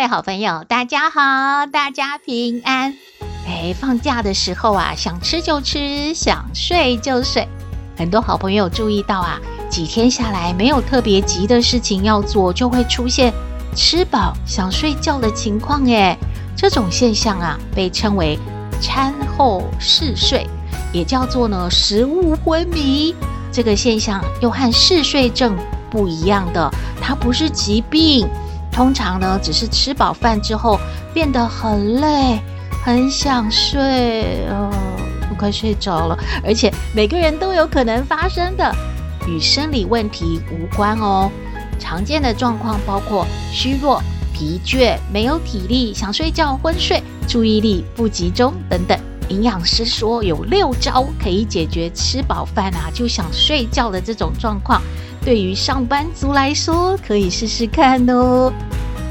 各位好朋友，大家好，大家平安。哎，放假的时候啊，想吃就吃，想睡就睡。很多好朋友注意到啊，几天下来没有特别急的事情要做，就会出现吃饱想睡觉的情况。哎，这种现象啊，被称为餐后嗜睡，也叫做呢食物昏迷。这个现象又和嗜睡症不一样的，它不是疾病。通常呢，只是吃饱饭之后变得很累，很想睡，哦，我快睡着了。而且每个人都有可能发生的，与生理问题无关哦。常见的状况包括虚弱、疲倦、没有体力、想睡觉、昏睡、注意力不集中等等。营养师说有六招可以解决吃饱饭啊就想睡觉的这种状况。对于上班族来说，可以试试看哦。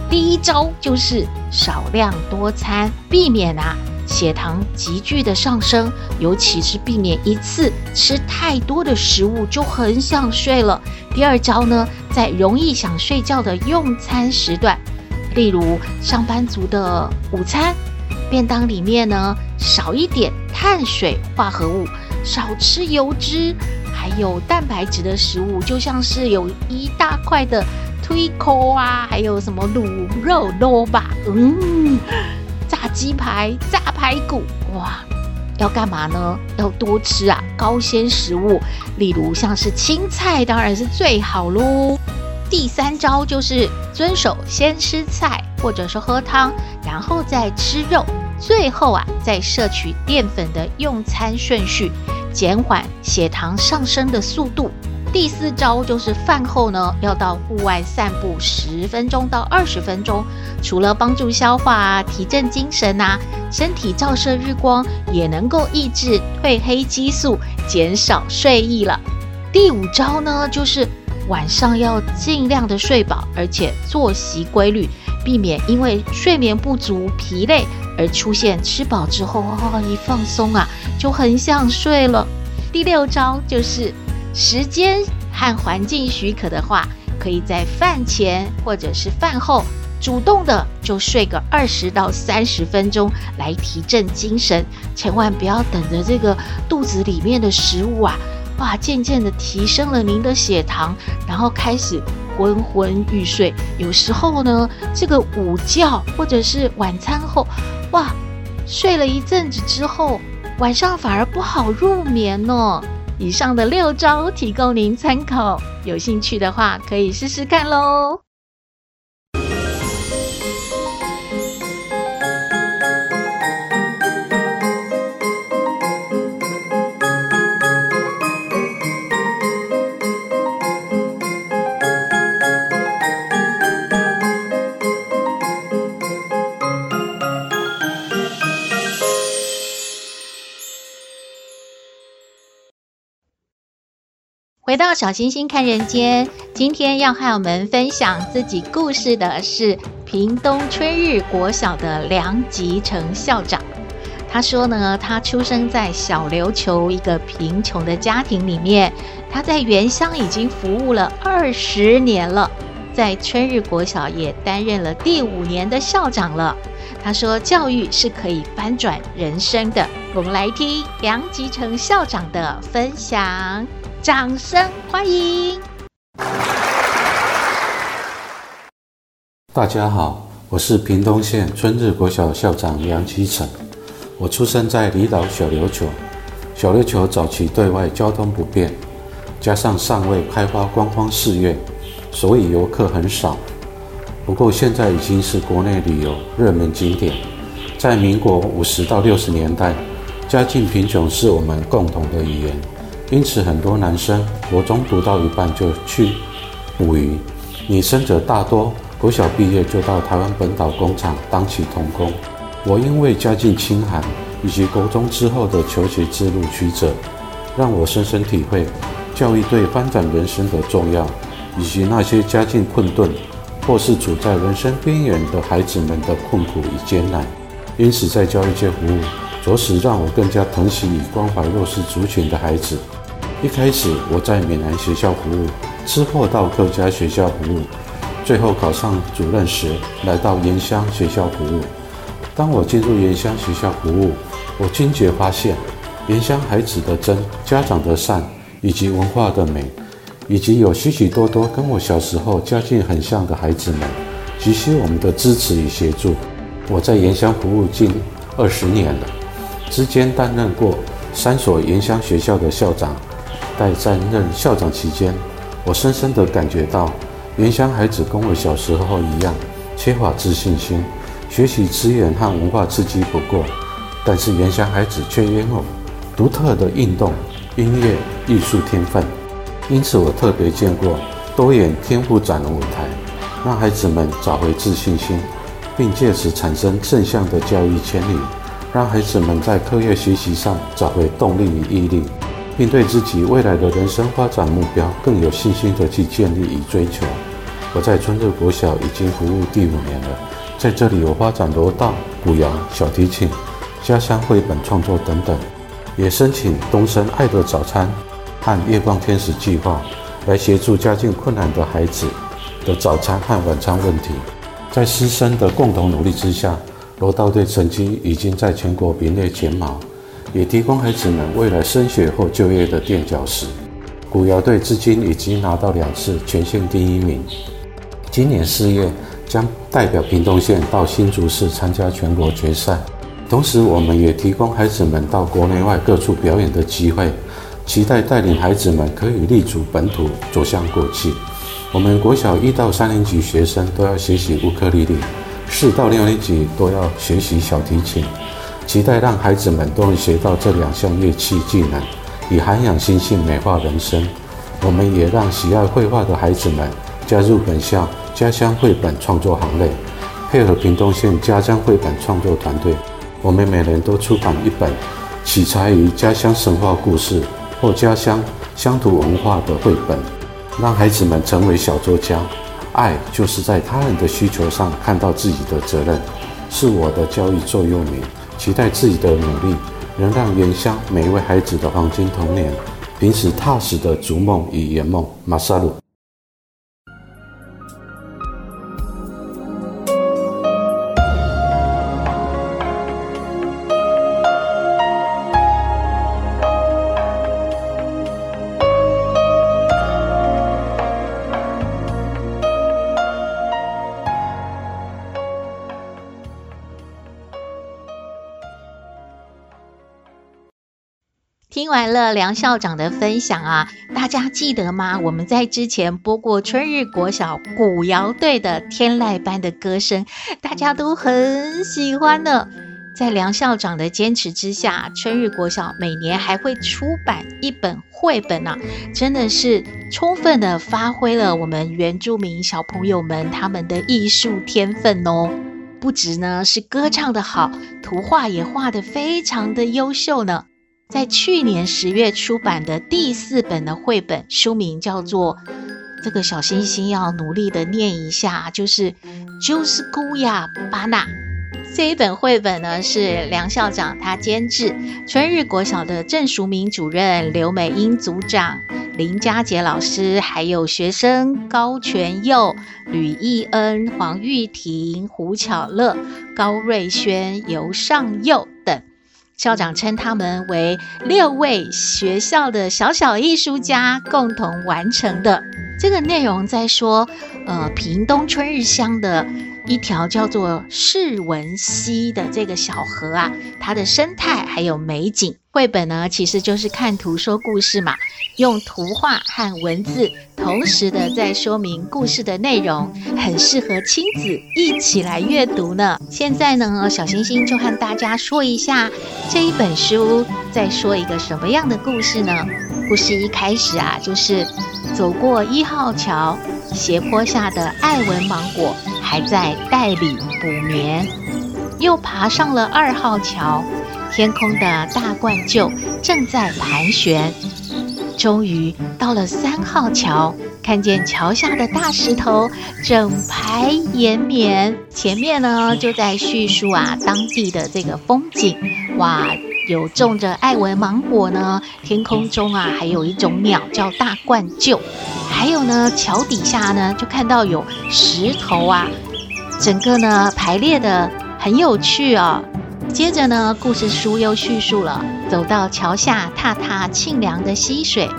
第一招就是少量多餐，避免啊血糖急剧的上升，尤其是避免一次吃太多的食物就很想睡了。第二招呢，在容易想睡觉的用餐时段，例如上班族的午餐，便当里面呢少一点碳水化合物，少吃油脂。还有蛋白质的食物，就像是有一大块的推扣啊，还有什么卤肉肉吧，嗯，炸鸡排、炸排骨，哇，要干嘛呢？要多吃啊，高纤食物，例如像是青菜，当然是最好喽。第三招就是遵守先吃菜，或者是喝汤，然后再吃肉，最后啊再摄取淀粉的用餐顺序。减缓血糖上升的速度。第四招就是饭后呢，要到户外散步十分钟到二十分钟，除了帮助消化啊、提振精神啊，身体照射日光也能够抑制褪黑激素，减少睡意了。第五招呢，就是晚上要尽量的睡饱，而且作息规律，避免因为睡眠不足、疲累。而出现吃饱之后，哦，一放松啊，就很想睡了。第六招就是时间和环境许可的话，可以在饭前或者是饭后主动的就睡个二十到三十分钟，来提振精神。千万不要等着这个肚子里面的食物啊，哇，渐渐的提升了您的血糖，然后开始。昏昏欲睡，有时候呢，这个午觉或者是晚餐后，哇，睡了一阵子之后，晚上反而不好入眠呢。以上的六招提供您参考，有兴趣的话可以试试看喽。回到小星星看人间，今天要和我们分享自己故事的是屏东春日国小的梁吉成校长。他说呢，他出生在小琉球一个贫穷的家庭里面，他在原乡已经服务了二十年了，在春日国小也担任了第五年的校长了。他说，教育是可以翻转人生的。我们来听梁吉成校长的分享。掌声欢迎！大家好，我是屏东县春日国小校长梁吉成。我出生在离岛小琉球，小琉球早期对外交通不便，加上尚未开发观光事业，所以游客很少。不过现在已经是国内旅游热门景点。在民国五十到六十年代，家境贫穷是我们共同的语言。因此，很多男生国中读到一半就去捕鱼，女生则大多国小毕业就到台湾本岛工厂当起童工。我因为家境清寒，以及国中之后的求学之路曲折，让我深深体会教育对发展人生的重要，以及那些家境困顿或是处在人生边缘的孩子们的困苦与艰难。因此，在教育界服务，着实让我更加疼惜与关怀弱势族群的孩子。一开始我在闽南学校服务，之后到客家学校服务，最后考上主任时，来到盐乡学校服务。当我进入盐乡学校服务，我惊觉发现，盐乡孩子的真、家长的善，以及文化的美，以及有许许多多跟我小时候家境很像的孩子们，急需我们的支持与协助。我在盐乡服务近二十年了，之间担任过三所盐乡学校的校长。在担任校长期间，我深深地感觉到，原乡孩子跟我小时候一样，缺乏自信心，学习资源和文化刺激不过。但是原乡孩子却拥有独特的运动、音乐、艺术天分。因此，我特别建过多元天赋展的舞台，让孩子们找回自信心。并借此产生正向的教育潜力，让孩子们在课业学习上找回动力与毅力，并对自己未来的人生发展目标更有信心地去建立与追求。我在春日国小已经服务第五年了，在这里我发展柔道、古谣、小提琴、家乡绘本创作等等，也申请东森爱的早餐和月光天使计划，来协助家境困难的孩子的早餐和晚餐问题。在师生的共同努力之下，柔道队成绩已经在全国名列前茅，也提供孩子们未来升学或就业的垫脚石。古谣队至今已经拿到两次全县第一名，今年四月将代表屏东县到新竹市参加全国决赛。同时，我们也提供孩子们到国内外各处表演的机会，期待带领孩子们可以立足本土，走向国际。我们国小一到三年级学生都要学习乌克丽丽，四到六年级都要学习小提琴，期待让孩子们都能学到这两项乐器技能，以涵养心性，美化人生。我们也让喜爱绘画的孩子们加入本校家乡绘本创作行列，配合屏东县家乡绘本创作团队，我们每人都出版一本取材于家乡神话故事或家乡乡土文化的绘本。让孩子们成为小作家，爱就是在他人的需求上看到自己的责任，是我的教育座右铭。期待自己的努力，能让原乡每一位孩子的黄金童年，平时踏实的逐梦与圆梦。马萨鲁。听完了梁校长的分享啊，大家记得吗？我们在之前播过春日国小古谣队的天籁般的歌声，大家都很喜欢呢。在梁校长的坚持之下，春日国小每年还会出版一本绘本呢，真的是充分的发挥了我们原住民小朋友们他们的艺术天分哦。不止呢是歌唱得好，图画也画得非常的优秀呢。在去年十月出版的第四本的绘本，书名叫做《这个小星星要努力的念一下》，就是“就是姑呀巴纳”。这一本绘本呢，是梁校长他监制，春日国小的郑淑明主任、刘美英组长、林佳杰老师，还有学生高全佑、吕义恩、黄玉婷、胡巧乐、高瑞轩、尤尚佑等。校长称他们为六位学校的小小艺术家共同完成的。这个内容在说，呃，屏东春日乡的一条叫做世文溪的这个小河啊，它的生态还有美景。绘本呢，其实就是看图说故事嘛，用图画和文字同时的在说明故事的内容，很适合亲子一起来阅读呢。现在呢，小星星就和大家说一下这一本书在说一个什么样的故事呢？故事一开始啊，就是走过一号桥，斜坡下的爱文芒果还在袋里补眠。又爬上了二号桥，天空的大冠鷲正在盘旋。终于到了三号桥，看见桥下的大石头整排延绵，前面呢就在叙述啊当地的这个风景。哇，有种着爱文芒果呢，天空中啊还有一种鸟叫大冠鹫，还有呢桥底下呢就看到有石头啊，整个呢排列的很有趣哦。接着呢，故事书又叙述了走到桥下，踏踏沁凉的溪水，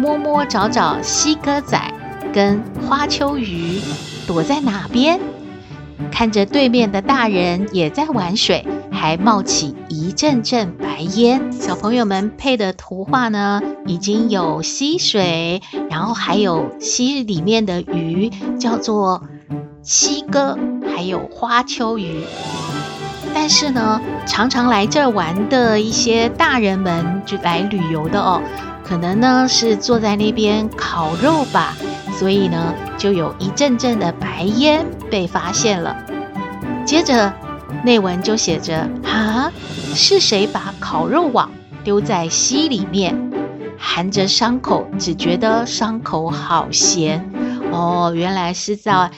摸摸找找溪鸽仔跟花秋鱼躲在哪边，看着对面的大人也在玩水，还冒起一阵阵白烟。小朋友们配的图画呢，已经有溪水，然后还有溪里面的鱼，叫做溪哥，还有花秋鱼。但是呢，常常来这儿玩的一些大人们，就来旅游的哦，可能呢是坐在那边烤肉吧，所以呢就有一阵阵的白烟被发现了。接着内文就写着：啊，是谁把烤肉网丢在溪里面？含着伤口，只觉得伤口好咸。哦，原来是在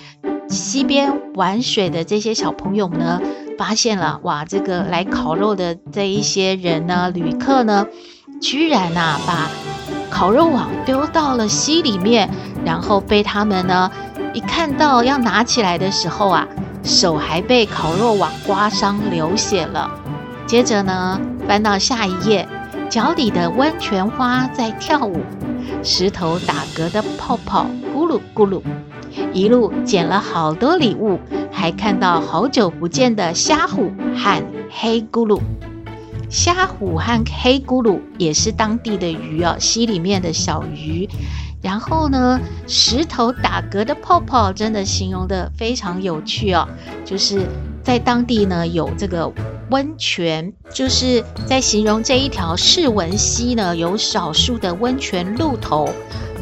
溪边玩水的这些小朋友呢。发现了哇，这个来烤肉的这一些人呢，旅客呢，居然呐、啊、把烤肉网丢到了溪里面，然后被他们呢一看到要拿起来的时候啊，手还被烤肉网刮伤流血了。接着呢，翻到下一页，脚底的温泉花在跳舞，石头打嗝的泡泡咕噜咕噜，一路捡了好多礼物。还看到好久不见的虾虎和黑咕噜，虾虎和黑咕噜也是当地的鱼哦，溪里面的小鱼。然后呢，石头打嗝的泡泡真的形容得非常有趣哦，就是在当地呢有这个温泉，就是在形容这一条世文溪呢有少数的温泉露头。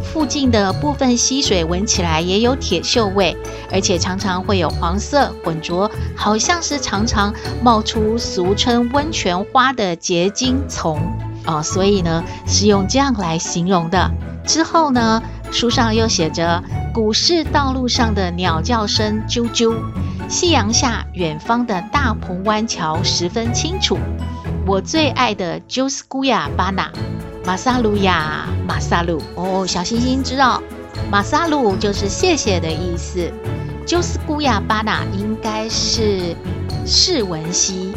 附近的部分溪水闻起来也有铁锈味，而且常常会有黄色混浊，好像是常常冒出俗称温泉花的结晶丛哦，所以呢是用这样来形容的。之后呢，书上又写着古市道路上的鸟叫声啾啾，夕阳下远方的大鹏湾桥十分清楚。我最爱的就是古亚巴纳。马萨鲁呀，马萨鲁哦，小星星知道，马萨鲁就是谢谢的意思。就是古亚巴纳应该是释文溪，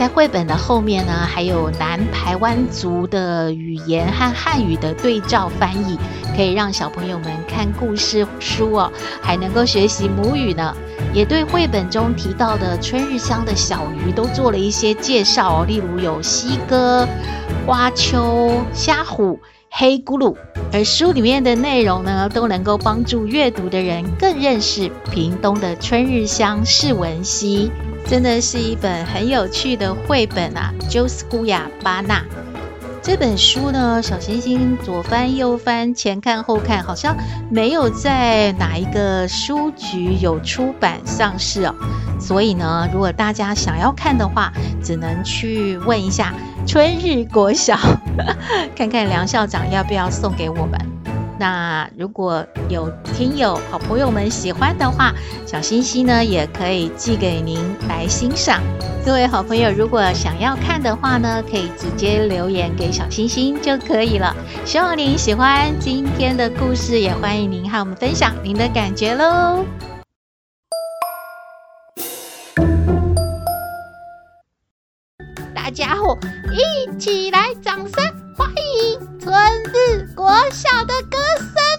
在绘本的后面呢，还有南台湾族的语言和汉语的对照翻译，可以让小朋友们看故事书哦，还能够学习母语呢。也对绘本中提到的春日乡的小鱼都做了一些介绍哦，例如有溪哥。花秋、虾虎、黑咕噜，而书里面的内容呢，都能够帮助阅读的人更认识屏东的春日乡世文溪，真的是一本很有趣的绘本啊！就是古亚巴纳这本书呢，小星星左翻右翻，前看后看，好像没有在哪一个书局有出版上市哦。所以呢，如果大家想要看的话，只能去问一下。春日国小，看看梁校长要不要送给我们。那如果有听友好朋友们喜欢的话，小星星呢也可以寄给您来欣赏。各位好朋友，如果想要看的话呢，可以直接留言给小星星就可以了。希望您喜欢今天的故事，也欢迎您和我们分享您的感觉喽。一起来，掌声欢迎春日国小的歌声。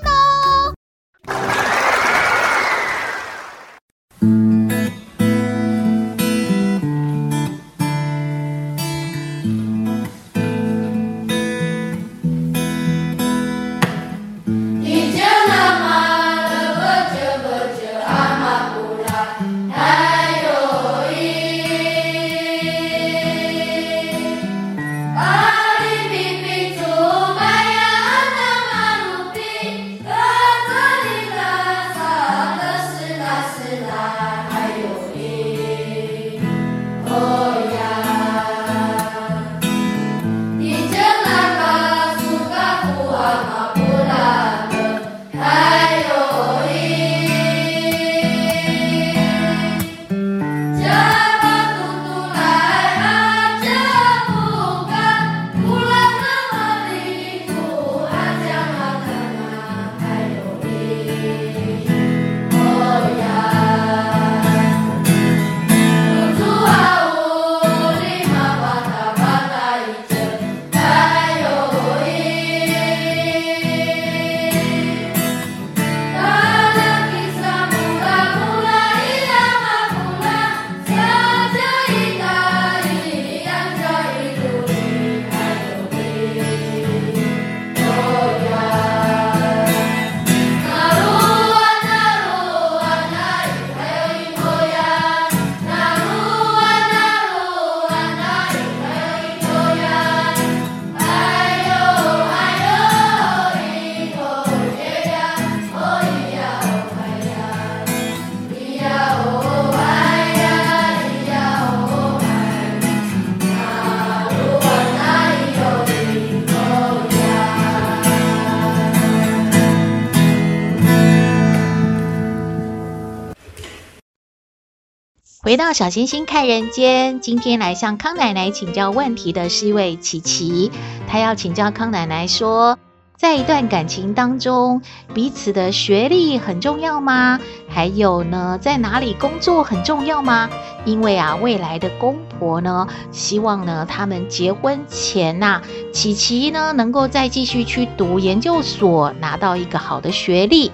回到小星星看人间，今天来向康奶奶请教问题的是一位琪琪，她要请教康奶奶说，在一段感情当中，彼此的学历很重要吗？还有呢，在哪里工作很重要吗？因为啊，未来的公婆呢，希望呢，他们结婚前呐、琪琪呢，能够再继续去读研究所，拿到一个好的学历。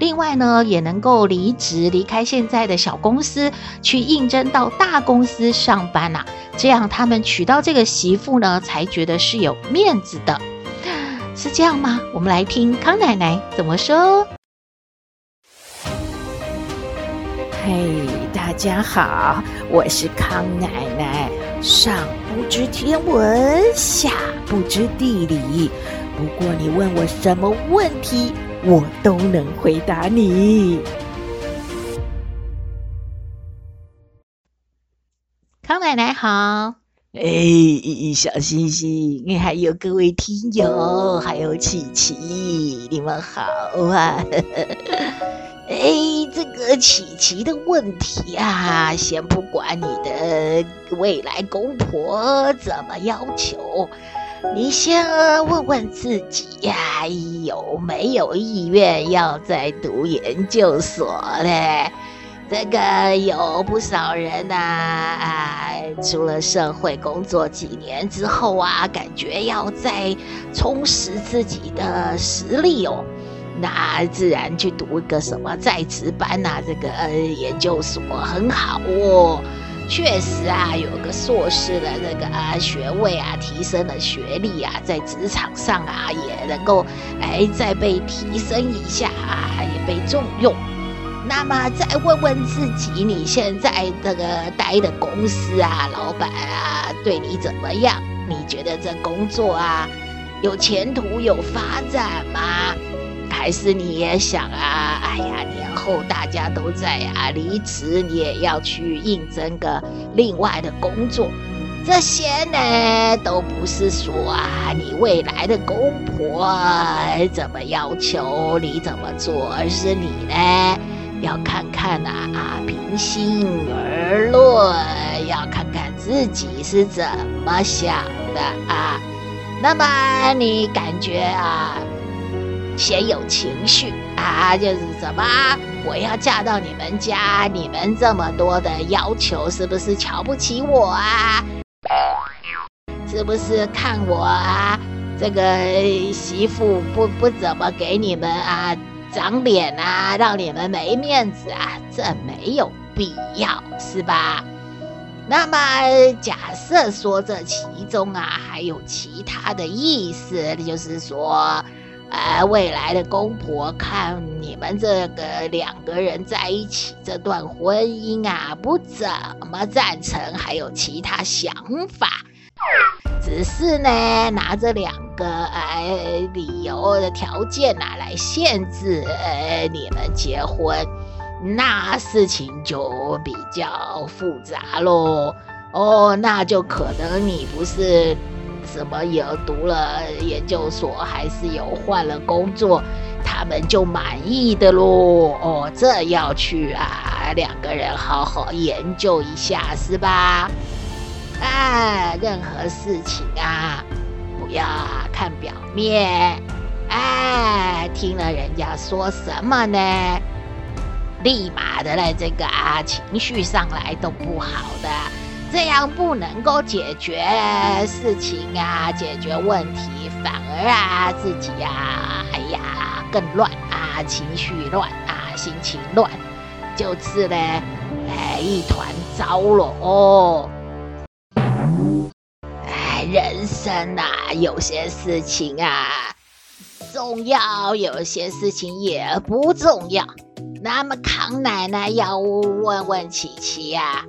另外呢，也能够离职，离开现在的小公司，去应征到大公司上班呐、啊。这样他们娶到这个媳妇呢，才觉得是有面子的，是这样吗？我们来听康奶奶怎么说。嘿，大家好，我是康奶奶。上不知天文，下不知地理，不过你问我什么问题，我都能回答你。康奶奶好，哎，小星星，你还有各位听友，还有琪琪，你们好啊！哎，这个琪琪的问题啊，先不管你的未来公婆怎么要求。你先问问自己呀，有没有意愿要再读研究所嘞？这个有不少人呐，啊，出了社会工作几年之后啊，感觉要再充实自己的实力哦，那自然去读一个什么在职班呐，这个研究所很好哦。确实啊，有个硕士的那个啊学位啊，提升了学历啊，在职场上啊也能够哎再被提升一下啊，也被重用。那么再问问自己，你现在这个待的公司啊，老板啊对你怎么样？你觉得这工作啊有前途有发展吗？还是你也想啊？哎呀，年后大家都在啊，离职你也要去应征个另外的工作，这些呢都不是说啊你未来的公婆怎么要求你怎么做，而是你呢要看看呐，啊，平心而论，要看看自己是怎么想的啊。那么你感觉啊？先有情绪啊，就是什么？我要嫁到你们家，你们这么多的要求，是不是瞧不起我啊？是不是看我啊？这个媳妇不不怎么给你们啊长脸啊，让你们没面子啊？这没有必要，是吧？那么假设说这其中啊还有其他的意思，就是说。呃，未来的公婆看你们这个两个人在一起这段婚姻啊，不怎么赞成，还有其他想法，只是呢拿这两个呃理由的条件啊来限制呃你们结婚，那事情就比较复杂喽。哦，那就可能你不是。怎么有读了研究所，还是有换了工作，他们就满意的喽？哦，这要去啊，两个人好好研究一下，是吧？哎，任何事情啊，不要看表面，哎，听了人家说什么呢，立马的来这个啊，情绪上来都不好的。这样不能够解决事情啊，解决问题，反而啊自己呀、啊，哎呀更乱啊，情绪乱啊，心情乱，就是呢，哎一团糟了哦。哎，人生啊，有些事情啊重要，有些事情也不重要。那么康奶奶要问问琪琪呀。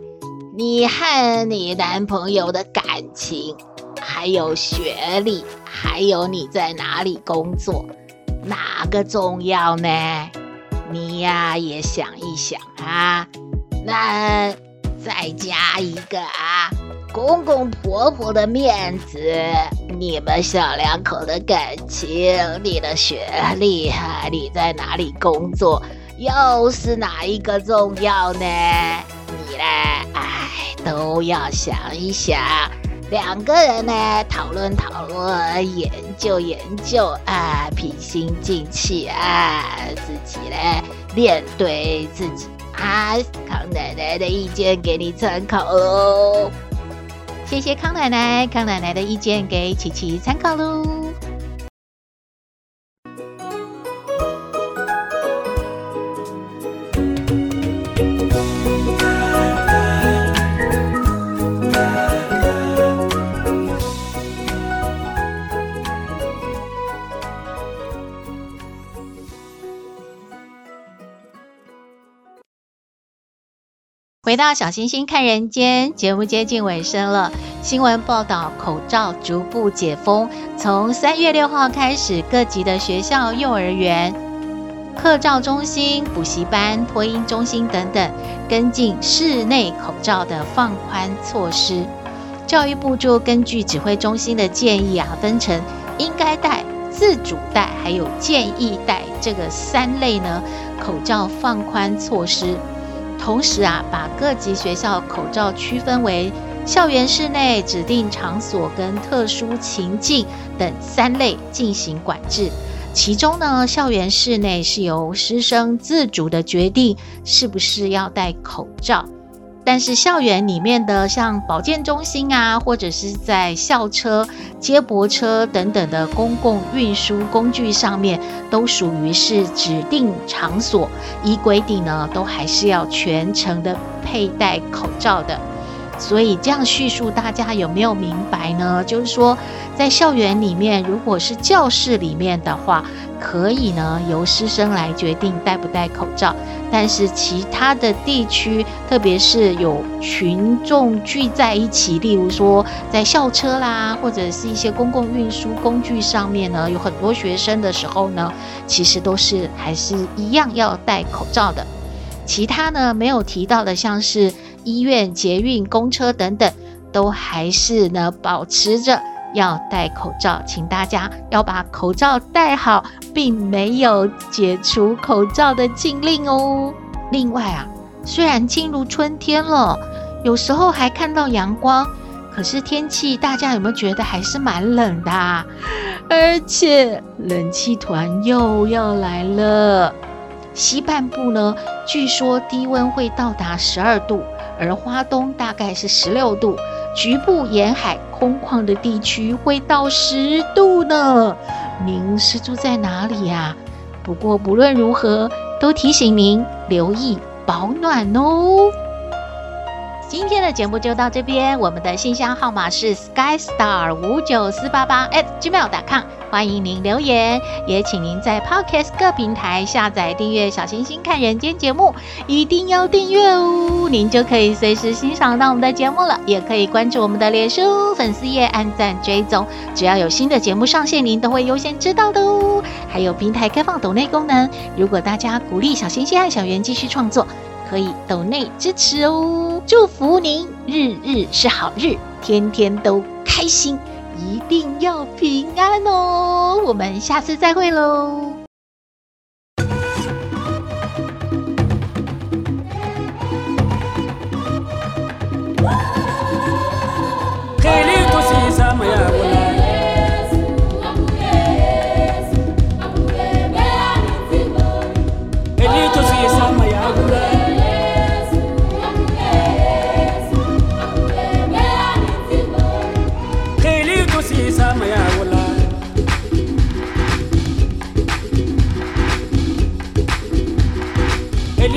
你和你男朋友的感情，还有学历，还有你在哪里工作，哪个重要呢？你呀也想一想啊。那再加一个啊，公公婆婆的面子，你们小两口的感情，你的学历，你在哪里工作，又是哪一个重要呢？你嘞，都要想一想。两个人呢，讨论讨论，研究研究啊，平心静气啊，自己呢面对自己啊。康奶奶的意见给你参考哦。谢谢康奶奶，康奶奶的意见给琪琪参考喽。回到小星星看人间，节目接近尾声了。新闻报道，口罩逐步解封，从三月六号开始，各级的学校、幼儿园、课照中心、补习班、托婴中心等等，跟进室内口罩的放宽措施。教育部就根据指挥中心的建议啊，分成应该戴、自主戴，还有建议戴这个三类呢，口罩放宽措施。同时啊，把各级学校口罩区分为校园室内指定场所跟特殊情境等三类进行管制。其中呢，校园室内是由师生自主的决定是不是要戴口罩。但是校园里面的像保健中心啊，或者是在校车、接驳车等等的公共运输工具上面，都属于是指定场所，依规定呢，都还是要全程的佩戴口罩的。所以这样叙述，大家有没有明白呢？就是说，在校园里面，如果是教室里面的话，可以呢由师生来决定戴不戴口罩。但是其他的地区，特别是有群众聚在一起，例如说在校车啦，或者是一些公共运输工具上面呢，有很多学生的时候呢，其实都是还是一样要戴口罩的。其他呢没有提到的，像是医院、捷运、公车等等，都还是呢保持着要戴口罩，请大家要把口罩戴好，并没有解除口罩的禁令哦。另外啊，虽然进入春天了，有时候还看到阳光，可是天气大家有没有觉得还是蛮冷的啊？而且冷气团又要来了。西半部呢，据说低温会到达十二度，而花东大概是十六度，局部沿海空旷的地区会到十度呢。您是住在哪里呀？不过不论如何，都提醒您留意保暖哦。今天的节目就到这边，我们的信箱号码是 skystar 五九四八八 at gmail.com，欢迎您留言，也请您在 Podcast 各平台下载订阅《小星星看人间》节目，一定要订阅哦，您就可以随时欣赏到我们的节目了。也可以关注我们的脸书粉丝页，按赞追踪，只要有新的节目上线，您都会优先知道的哦。还有平台开放抖内功能，如果大家鼓励小星星和小圆继续创作。可以抖内支持哦，祝福您日日是好日，天天都开心，一定要平安哦！我们下次再会喽。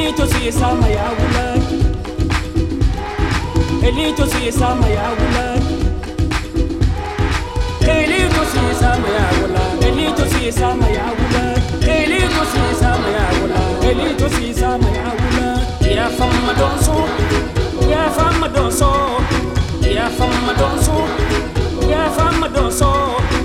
Elito si yesama ya wula Elito si yesama ya wula Elito si yesama ya wula Elito si yesama ya wula Elito si yesama ya wula Elito si yesama ya wula Ya fama don so Ya fama don so Ya fama don so Ya fama don so